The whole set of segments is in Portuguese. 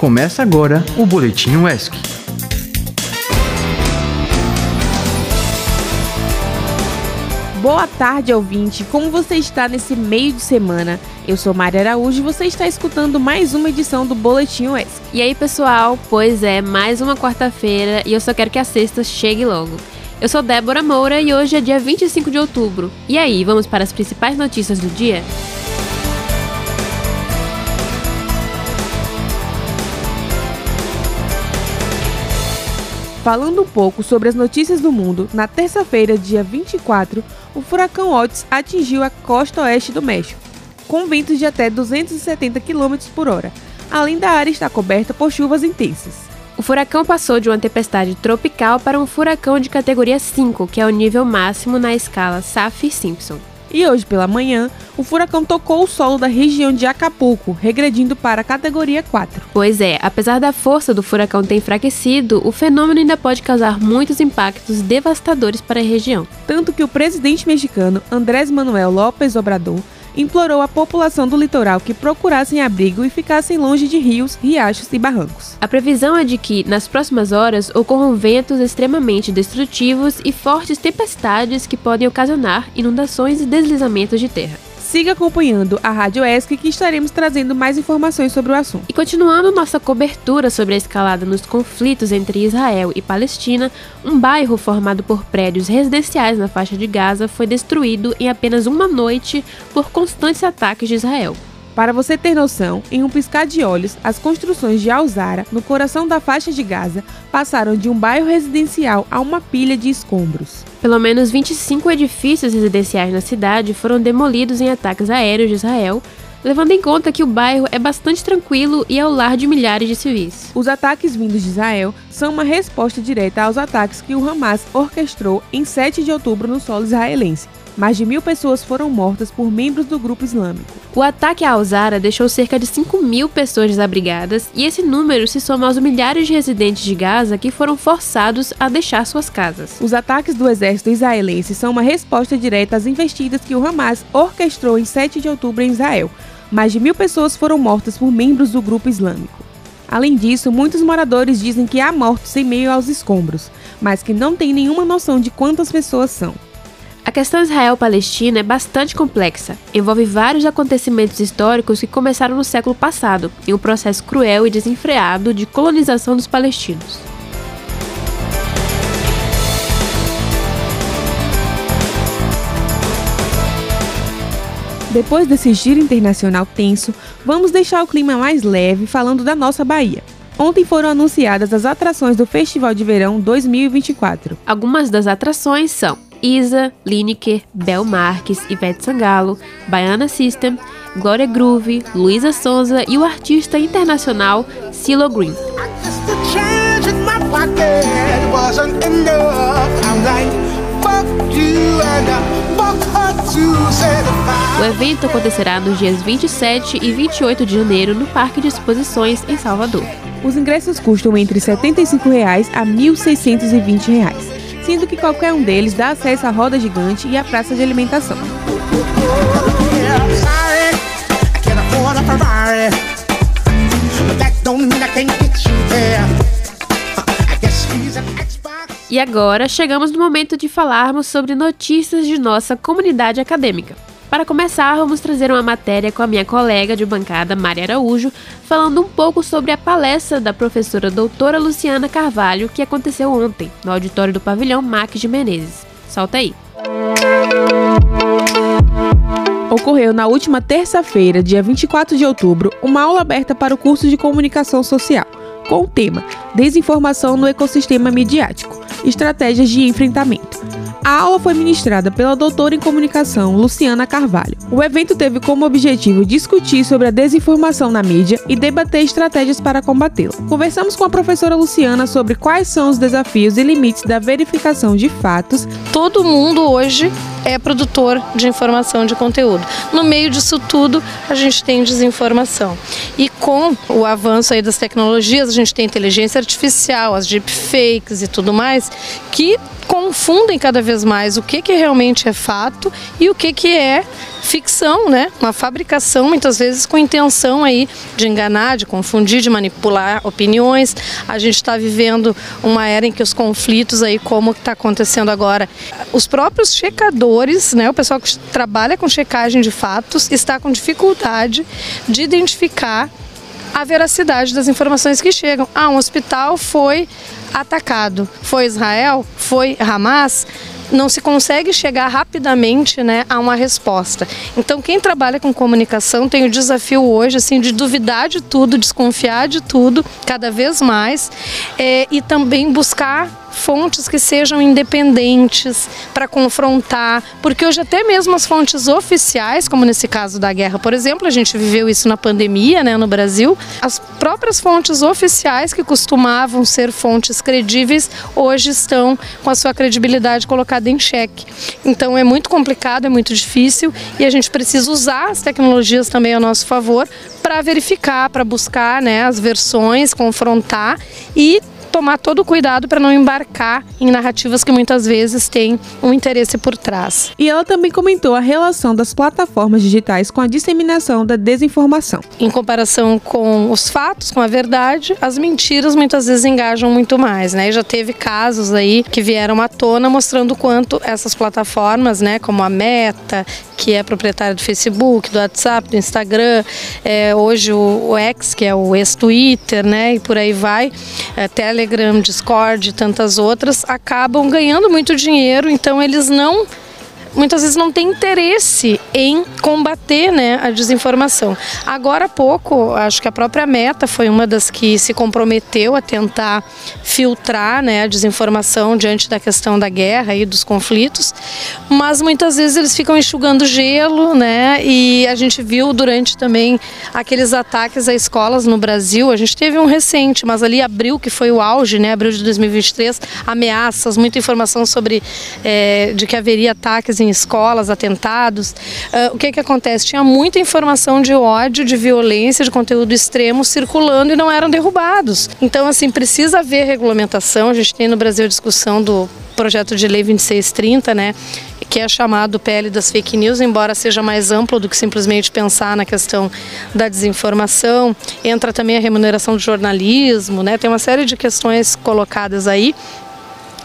Começa agora o Boletim UESC. Boa tarde, ouvinte. Como você está nesse meio de semana? Eu sou Maria Araújo e você está escutando mais uma edição do Boletim UESC. E aí, pessoal? Pois é, mais uma quarta-feira e eu só quero que a sexta chegue logo. Eu sou Débora Moura e hoje é dia 25 de outubro. E aí, vamos para as principais notícias do dia? Falando um pouco sobre as notícias do mundo, na terça-feira, dia 24, o furacão Otis atingiu a costa oeste do México, com ventos de até 270 km por hora, além da área estar coberta por chuvas intensas. O furacão passou de uma tempestade tropical para um furacão de categoria 5, que é o nível máximo na escala Saffir-Simpson. E hoje pela manhã, o furacão tocou o solo da região de Acapulco, regredindo para a categoria 4. Pois é, apesar da força do furacão ter enfraquecido, o fenômeno ainda pode causar muitos impactos devastadores para a região. Tanto que o presidente mexicano Andrés Manuel López Obrador implorou à população do litoral que procurassem abrigo e ficassem longe de rios, riachos e barrancos. A previsão é de que, nas próximas horas, ocorram ventos extremamente destrutivos e fortes tempestades que podem ocasionar inundações e deslizamentos de terra. Siga acompanhando a Rádio ESC que estaremos trazendo mais informações sobre o assunto. E continuando nossa cobertura sobre a escalada nos conflitos entre Israel e Palestina, um bairro formado por prédios residenciais na faixa de Gaza foi destruído em apenas uma noite por constantes ataques de Israel. Para você ter noção, em um piscar de olhos, as construções de Alzara, no coração da faixa de Gaza, passaram de um bairro residencial a uma pilha de escombros. Pelo menos 25 edifícios residenciais na cidade foram demolidos em ataques aéreos de Israel, levando em conta que o bairro é bastante tranquilo e é o lar de milhares de civis. Os ataques vindos de Israel são uma resposta direta aos ataques que o Hamas orquestrou em 7 de outubro no solo israelense. Mais de mil pessoas foram mortas por membros do grupo islâmico. O ataque a Alzara deixou cerca de 5 mil pessoas desabrigadas e esse número se soma aos milhares de residentes de Gaza que foram forçados a deixar suas casas. Os ataques do exército israelense são uma resposta direta às investidas que o Hamas orquestrou em 7 de outubro em Israel. Mais de mil pessoas foram mortas por membros do grupo islâmico. Além disso, muitos moradores dizem que há mortos em meio aos escombros, mas que não têm nenhuma noção de quantas pessoas são. A questão Israel-Palestina é bastante complexa. Envolve vários acontecimentos históricos que começaram no século passado, em um processo cruel e desenfreado de colonização dos palestinos. Depois desse giro internacional tenso, vamos deixar o clima mais leve falando da nossa Bahia. Ontem foram anunciadas as atrações do Festival de Verão 2024. Algumas das atrações são Isa, Lineker, Bel Marques, Ivete Sangalo, Baiana System, Glória Groove, Luísa Sonza e o artista internacional Silo Green. O evento acontecerá nos dias 27 e 28 de janeiro no Parque de Exposições em Salvador. Os ingressos custam entre 75 reais a 1.620 reais, sendo que qualquer um deles dá acesso à roda gigante e à praça de alimentação. E agora chegamos no momento de falarmos sobre notícias de nossa comunidade acadêmica. Para começar, vamos trazer uma matéria com a minha colega de bancada, Maria Araújo, falando um pouco sobre a palestra da professora doutora Luciana Carvalho, que aconteceu ontem, no auditório do pavilhão Max de Menezes. Solta aí! Ocorreu na última terça-feira, dia 24 de outubro, uma aula aberta para o curso de comunicação social, com o tema Desinformação no ecossistema midiático Estratégias de enfrentamento. A aula foi ministrada pela doutora em comunicação Luciana Carvalho. O evento teve como objetivo discutir sobre a desinformação na mídia e debater estratégias para combatê-la. Conversamos com a professora Luciana sobre quais são os desafios e limites da verificação de fatos. Todo mundo hoje é produtor de informação de conteúdo. No meio disso tudo, a gente tem desinformação. E com o avanço aí das tecnologias, a gente tem inteligência artificial, as deepfakes e tudo mais, que confundem cada vez mais o que, que realmente é fato e o que, que é ficção, né? Uma fabricação muitas vezes com intenção aí de enganar, de confundir, de manipular opiniões. A gente está vivendo uma era em que os conflitos aí, como está acontecendo agora, os próprios checadores, né? O pessoal que trabalha com checagem de fatos está com dificuldade de identificar a veracidade das informações que chegam. Ah, um hospital foi atacado. Foi Israel? Foi Hamas? Não se consegue chegar rapidamente né, a uma resposta. Então, quem trabalha com comunicação tem o desafio hoje assim, de duvidar de tudo, desconfiar de tudo, cada vez mais, é, e também buscar fontes que sejam independentes para confrontar, porque hoje até mesmo as fontes oficiais, como nesse caso da guerra, por exemplo, a gente viveu isso na pandemia, né, no Brasil, as próprias fontes oficiais que costumavam ser fontes credíveis, hoje estão com a sua credibilidade colocada em xeque. Então é muito complicado, é muito difícil e a gente precisa usar as tecnologias também a nosso favor para verificar, para buscar né, as versões, confrontar e tomar todo o cuidado para não embarcar em narrativas que muitas vezes têm um interesse por trás. E ela também comentou a relação das plataformas digitais com a disseminação da desinformação. Em comparação com os fatos, com a verdade, as mentiras muitas vezes engajam muito mais, né? Já teve casos aí que vieram à tona mostrando quanto essas plataformas, né, como a Meta, que é proprietária do Facebook, do WhatsApp, do Instagram, é, hoje o, o X, que é o ex-Twitter, né, e por aí vai, é, Telegram, Discord e tantas outras, acabam ganhando muito dinheiro, então eles não muitas vezes não tem interesse em combater né, a desinformação. Agora há pouco, acho que a própria Meta foi uma das que se comprometeu a tentar filtrar né, a desinformação diante da questão da guerra e dos conflitos, mas muitas vezes eles ficam enxugando gelo, né? E a gente viu durante também aqueles ataques a escolas no Brasil, a gente teve um recente, mas ali abril, que foi o auge, né? Abril de 2023, ameaças, muita informação sobre é, de que haveria ataques em escolas, atentados. Uh, o que, que acontece? Tinha muita informação de ódio, de violência, de conteúdo extremo circulando e não eram derrubados. Então, assim, precisa haver regulamentação. A gente tem no Brasil a discussão do projeto de lei 2630, né, que é chamado PL das fake news, embora seja mais amplo do que simplesmente pensar na questão da desinformação. Entra também a remuneração do jornalismo, né, tem uma série de questões colocadas aí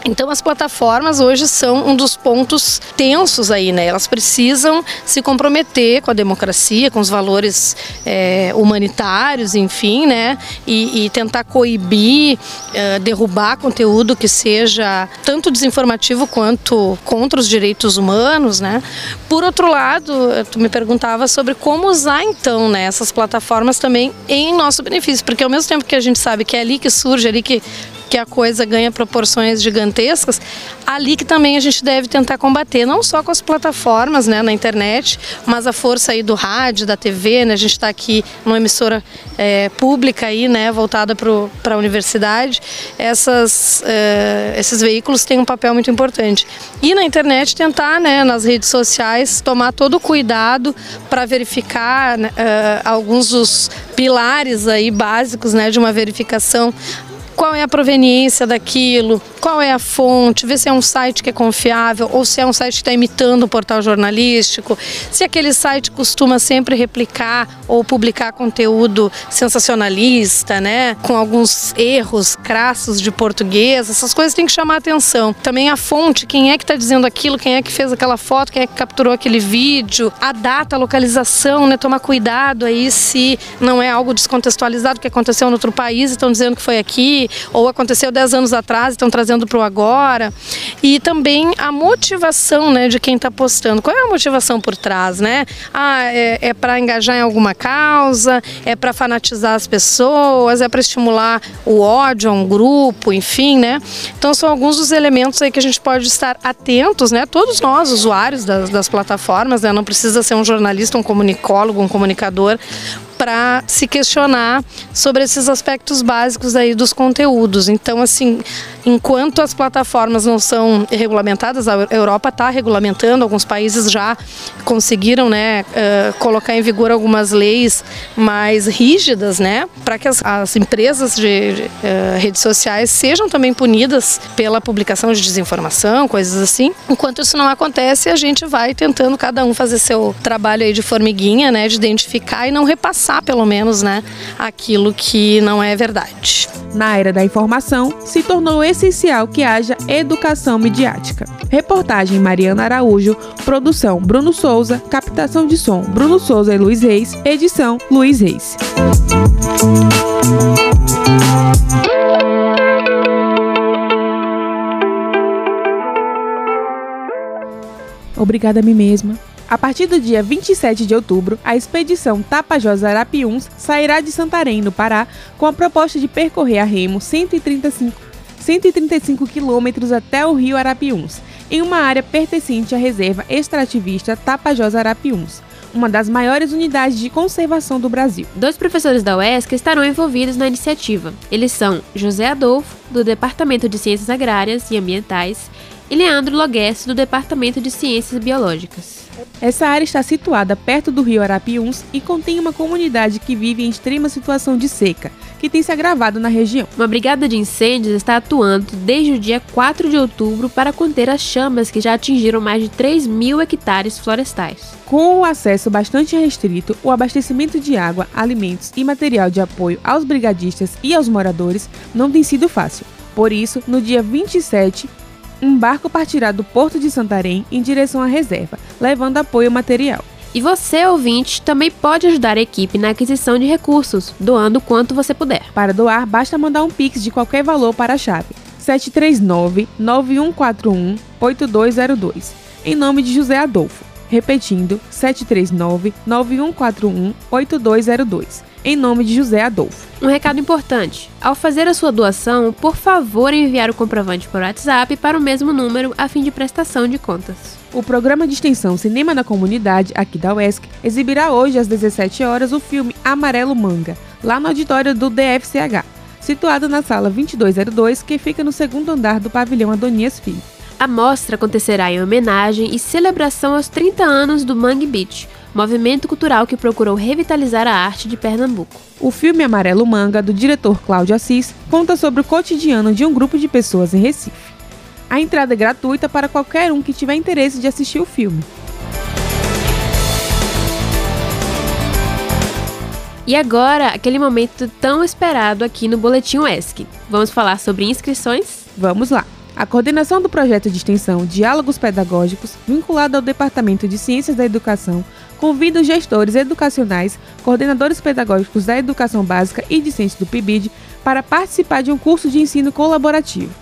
então as plataformas hoje são um dos pontos tensos aí, né? Elas precisam se comprometer com a democracia, com os valores é, humanitários, enfim, né? E, e tentar coibir, é, derrubar conteúdo que seja tanto desinformativo quanto contra os direitos humanos, né? Por outro lado, tu me perguntava sobre como usar então né, essas plataformas também em nosso benefício, porque ao mesmo tempo que a gente sabe que é ali que surge, é ali que que a coisa ganha proporções gigantescas, ali que também a gente deve tentar combater, não só com as plataformas né, na internet, mas a força aí do rádio, da TV, né, a gente está aqui numa emissora é, pública aí, né, voltada para a universidade, essas, é, esses veículos têm um papel muito importante. E na internet tentar, né, nas redes sociais, tomar todo o cuidado para verificar né, é, alguns dos pilares aí básicos né, de uma verificação é a proveniência daquilo, qual é a fonte, ver se é um site que é confiável ou se é um site que está imitando um portal jornalístico, se aquele site costuma sempre replicar ou publicar conteúdo sensacionalista, né, com alguns erros crassos de português, essas coisas têm que chamar atenção. Também a fonte, quem é que está dizendo aquilo, quem é que fez aquela foto, quem é que capturou aquele vídeo, a data, a localização, né, tomar cuidado aí se não é algo descontextualizado que aconteceu em outro país e estão dizendo que foi aqui, ou aconteceu 10 anos atrás e estão trazendo para o agora. E também a motivação né, de quem está postando. Qual é a motivação por trás? Né? Ah, é, é para engajar em alguma causa, é para fanatizar as pessoas, é para estimular o ódio a um grupo, enfim, né? Então são alguns dos elementos aí que a gente pode estar atentos, né? Todos nós, usuários das, das plataformas, né? Não precisa ser um jornalista, um comunicólogo, um comunicador, para se questionar sobre esses aspectos básicos aí dos conteúdos. Então, assim, enquanto as plataformas não são regulamentadas, a Europa está regulamentando, alguns países já conseguiram, né, uh, colocar em vigor algumas leis mais rígidas, né, para que as, as, empresas de, uh, redes sociais sejam também punidas pela publicação de desinformação, coisas assim. Enquanto isso não acontece, a gente vai tentando cada um fazer seu trabalho aí de formiguinha, né, de identificar e não repassar, pelo menos, né, aquilo que não é verdade. Na era da informação, se tornou essencial que haja educação midiática. Reportagem Mariana Araújo, produção Bruno Souza, captação de som Bruno Souza e Luiz Reis, edição Luiz Reis. Obrigada a mim mesma. A partir do dia 27 de outubro, a expedição Tapajós Arapiuns sairá de Santarém, no Pará, com a proposta de percorrer a remo 135, 135 quilômetros até o rio Arapiuns, em uma área pertencente à reserva extrativista Tapajós Arapiuns, uma das maiores unidades de conservação do Brasil. Dois professores da UESC estarão envolvidos na iniciativa. Eles são José Adolfo, do Departamento de Ciências Agrárias e Ambientais, e Leandro Loguesse, do Departamento de Ciências Biológicas. Essa área está situada perto do rio Arapiuns e contém uma comunidade que vive em extrema situação de seca, que tem se agravado na região. Uma brigada de incêndios está atuando desde o dia 4 de outubro para conter as chamas que já atingiram mais de 3 mil hectares florestais. Com o acesso bastante restrito, o abastecimento de água, alimentos e material de apoio aos brigadistas e aos moradores não tem sido fácil. Por isso, no dia 27, um barco partirá do porto de Santarém em direção à reserva, levando apoio material. E você, ouvinte, também pode ajudar a equipe na aquisição de recursos, doando quanto você puder. Para doar, basta mandar um Pix de qualquer valor para a chave 739-9141-8202, em nome de José Adolfo. Repetindo, 739-9141-8202 em nome de José Adolfo. Um recado importante: ao fazer a sua doação, por favor enviar o comprovante por WhatsApp para o mesmo número a fim de prestação de contas. O programa de extensão Cinema na Comunidade, aqui da UESC, exibirá hoje às 17 horas o filme Amarelo Manga, lá no auditório do DFCH, situado na sala 2202, que fica no segundo andar do pavilhão Adonias Filho. A mostra acontecerá em homenagem e celebração aos 30 anos do Mangue Beach, movimento cultural que procurou revitalizar a arte de Pernambuco. O filme Amarelo Manga, do diretor Cláudio Assis, conta sobre o cotidiano de um grupo de pessoas em Recife. A entrada é gratuita para qualquer um que tiver interesse de assistir o filme. E agora, aquele momento tão esperado aqui no Boletim ESC. Vamos falar sobre inscrições? Vamos lá! A coordenação do projeto de extensão Diálogos Pedagógicos, vinculado ao Departamento de Ciências da Educação, convida os gestores educacionais, coordenadores pedagógicos da educação básica e discentes do PIBID para participar de um curso de ensino colaborativo.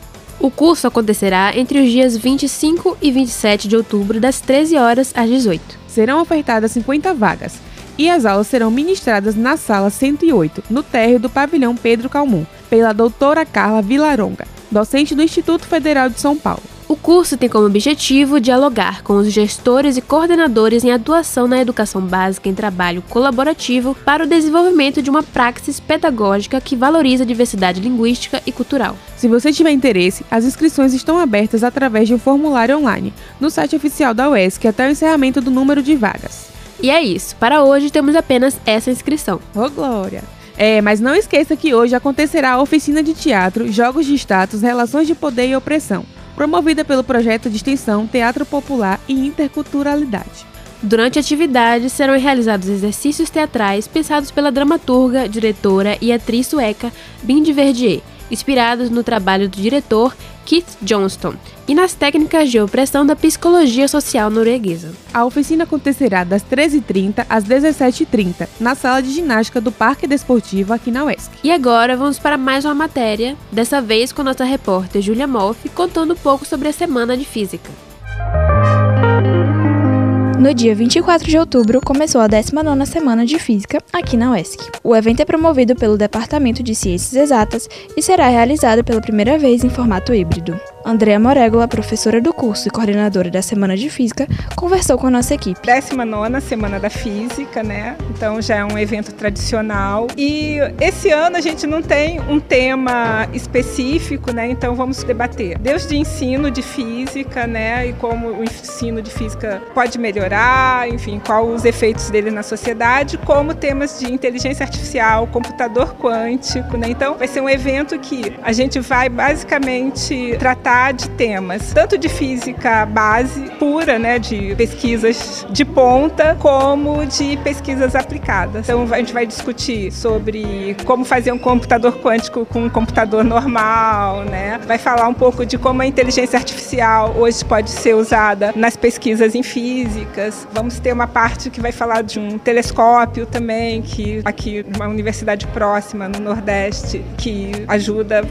O curso acontecerá entre os dias 25 e 27 de outubro, das 13 horas às 18. Serão ofertadas 50 vagas e as aulas serão ministradas na sala 108, no térreo do pavilhão Pedro Calmon, pela doutora Carla Vilaronga docente do Instituto Federal de São Paulo. O curso tem como objetivo dialogar com os gestores e coordenadores em atuação na educação básica em trabalho colaborativo para o desenvolvimento de uma praxis pedagógica que valoriza a diversidade linguística e cultural. Se você tiver interesse, as inscrições estão abertas através de um formulário online no site oficial da UESC até o encerramento do número de vagas. E é isso. Para hoje temos apenas essa inscrição. Ô, oh, Glória! É, mas não esqueça que hoje acontecerá a oficina de teatro, jogos de status, relações de poder e opressão, promovida pelo projeto de extensão Teatro Popular e Interculturalidade. Durante a atividade serão realizados exercícios teatrais pensados pela dramaturga, diretora e atriz sueca Bindi Verdier inspirados no trabalho do diretor Keith Johnston e nas técnicas de opressão da psicologia social norueguesa. A oficina acontecerá das 13h30 às 17h30, na sala de ginástica do Parque Desportivo aqui na UESC. E agora vamos para mais uma matéria, dessa vez com nossa repórter Julia Moff, contando um pouco sobre a Semana de Física. No dia 24 de outubro, começou a 19ª Semana de Física aqui na UESC. O evento é promovido pelo Departamento de Ciências Exatas e será realizado pela primeira vez em formato híbrido. Andrea Morégola, professora do curso e coordenadora da Semana de Física, conversou com a nossa equipe. 19 Semana da Física, né? Então já é um evento tradicional. E esse ano a gente não tem um tema específico, né? Então vamos debater desde ensino de física, né? E como o ensino de física pode melhorar, enfim, quais os efeitos dele na sociedade, como temas de inteligência artificial, computador quântico, né? Então vai ser um evento que a gente vai basicamente tratar de temas tanto de física base pura, né, de pesquisas de ponta, como de pesquisas aplicadas. Então a gente vai discutir sobre como fazer um computador quântico com um computador normal, né? Vai falar um pouco de como a inteligência artificial hoje pode ser usada nas pesquisas em físicas. Vamos ter uma parte que vai falar de um telescópio também, que aqui numa universidade próxima no Nordeste, que ajuda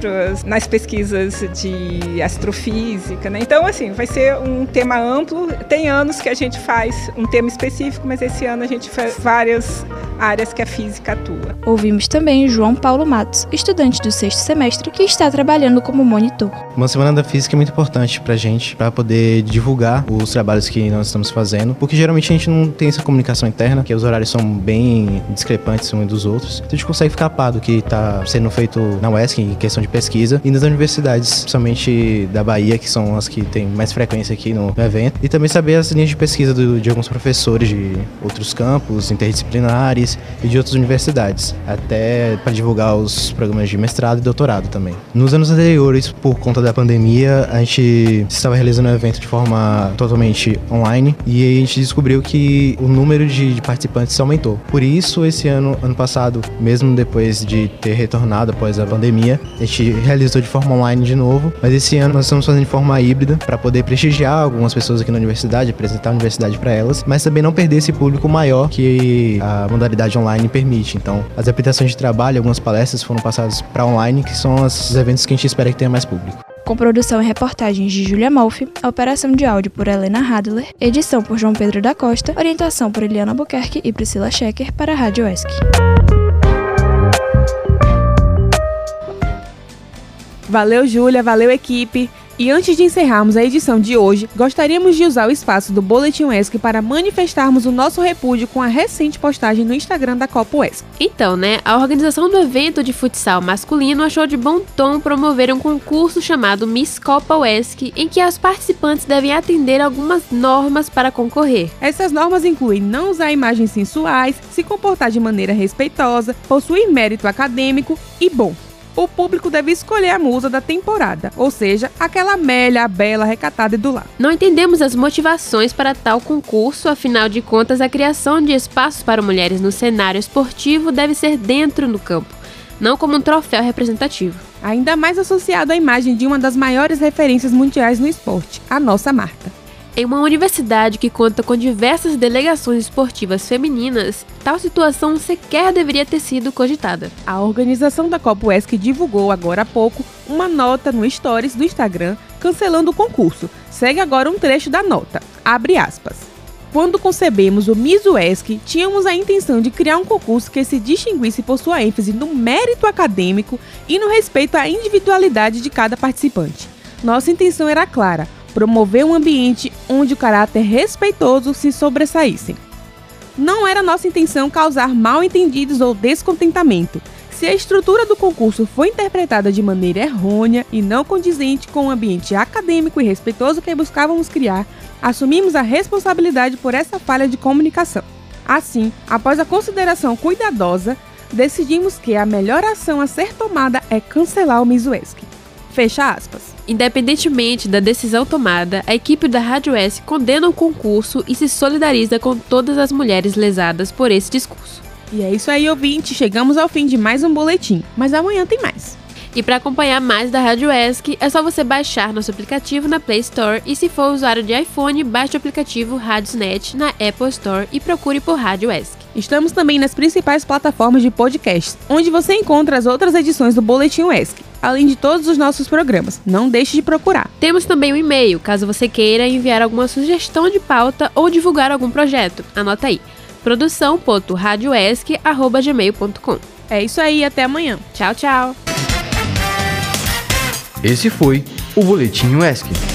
nas pesquisas de astrofísica, né? Então assim, vai ser um tema amplo. Tem anos que a gente faz um tema específico, mas esse ano a gente faz várias áreas que a física atua. Ouvimos também João Paulo Matos, estudante do sexto semestre, que está trabalhando como monitor. Uma semana da física é muito importante pra gente, para poder divulgar os trabalhos que nós estamos fazendo, porque geralmente a gente não tem essa comunicação interna, que os horários são bem discrepantes uns dos outros. Então a gente consegue ficar a par do que está sendo feito na UESC em questão de pesquisa e nas universidades, principalmente da Bahia, que são as que têm mais frequência aqui no evento, e também saber as linhas de pesquisa do, de alguns professores de outros campos interdisciplinares e de outras universidades, até para divulgar os programas de mestrado e doutorado também. Nos anos anteriores, por conta da pandemia, a gente estava realizando o evento de forma totalmente online e a gente descobriu que o número de participantes aumentou. Por isso, esse ano, ano passado, mesmo depois de ter retornado após a pandemia, a gente realizou de forma online de novo, mas esse ano nós estamos fazendo de forma híbrida para poder prestigiar algumas pessoas aqui na universidade, apresentar a universidade para elas, mas também não perder esse público maior que a modalidade online permite. Então, as apresentações de trabalho, algumas palestras foram passadas para online, que são os eventos que a gente espera que tenha mais público. Com produção e reportagens de Julia Malfi, operação de áudio por Helena Hadler, edição por João Pedro da Costa, orientação por Eliana Buquerque e Priscila Schecker para a Rádio ESC. Valeu, Júlia, valeu, equipe. E antes de encerrarmos a edição de hoje, gostaríamos de usar o espaço do Boletim UESC para manifestarmos o nosso repúdio com a recente postagem no Instagram da Copa UESC. Então, né, a organização do evento de futsal masculino achou de bom tom promover um concurso chamado Miss Copa UESC, em que as participantes devem atender algumas normas para concorrer. Essas normas incluem não usar imagens sensuais, se comportar de maneira respeitosa, possuir mérito acadêmico e bom o público deve escolher a musa da temporada, ou seja, aquela Amélia, a bela, recatada e do lar. Não entendemos as motivações para tal concurso, afinal de contas, a criação de espaços para mulheres no cenário esportivo deve ser dentro do campo, não como um troféu representativo. Ainda mais associado à imagem de uma das maiores referências mundiais no esporte, a nossa Marta. Em uma universidade que conta com diversas delegações esportivas femininas, tal situação sequer deveria ter sido cogitada. A organização da Copa UESC divulgou agora há pouco uma nota no Stories do Instagram cancelando o concurso. Segue agora um trecho da nota. Abre aspas. Quando concebemos o Miss UESC, tínhamos a intenção de criar um concurso que se distinguisse por sua ênfase no mérito acadêmico e no respeito à individualidade de cada participante. Nossa intenção era clara: promover um ambiente onde o caráter respeitoso se sobressaísse. Não era nossa intenção causar mal-entendidos ou descontentamento. Se a estrutura do concurso foi interpretada de maneira errônea e não condizente com o ambiente acadêmico e respeitoso que buscávamos criar, assumimos a responsabilidade por essa falha de comunicação. Assim, após a consideração cuidadosa, decidimos que a melhor ação a ser tomada é cancelar o Mizueski. Fecha aspas. Independentemente da decisão tomada, a equipe da Rádio S condena o concurso e se solidariza com todas as mulheres lesadas por esse discurso. E é isso aí, ouvinte. Chegamos ao fim de mais um boletim, mas amanhã tem mais. E para acompanhar mais da Rádio ESC, é só você baixar nosso aplicativo na Play Store e se for usuário de iPhone, baixe o aplicativo Radiosnet na Apple Store e procure por Rádio ESC. Estamos também nas principais plataformas de podcast, onde você encontra as outras edições do Boletim ESC, além de todos os nossos programas. Não deixe de procurar. Temos também o um e-mail, caso você queira enviar alguma sugestão de pauta ou divulgar algum projeto. Anota aí: produção.radioesc@gmail.com. É isso aí, até amanhã. Tchau, tchau. Esse foi o Boletim UESC.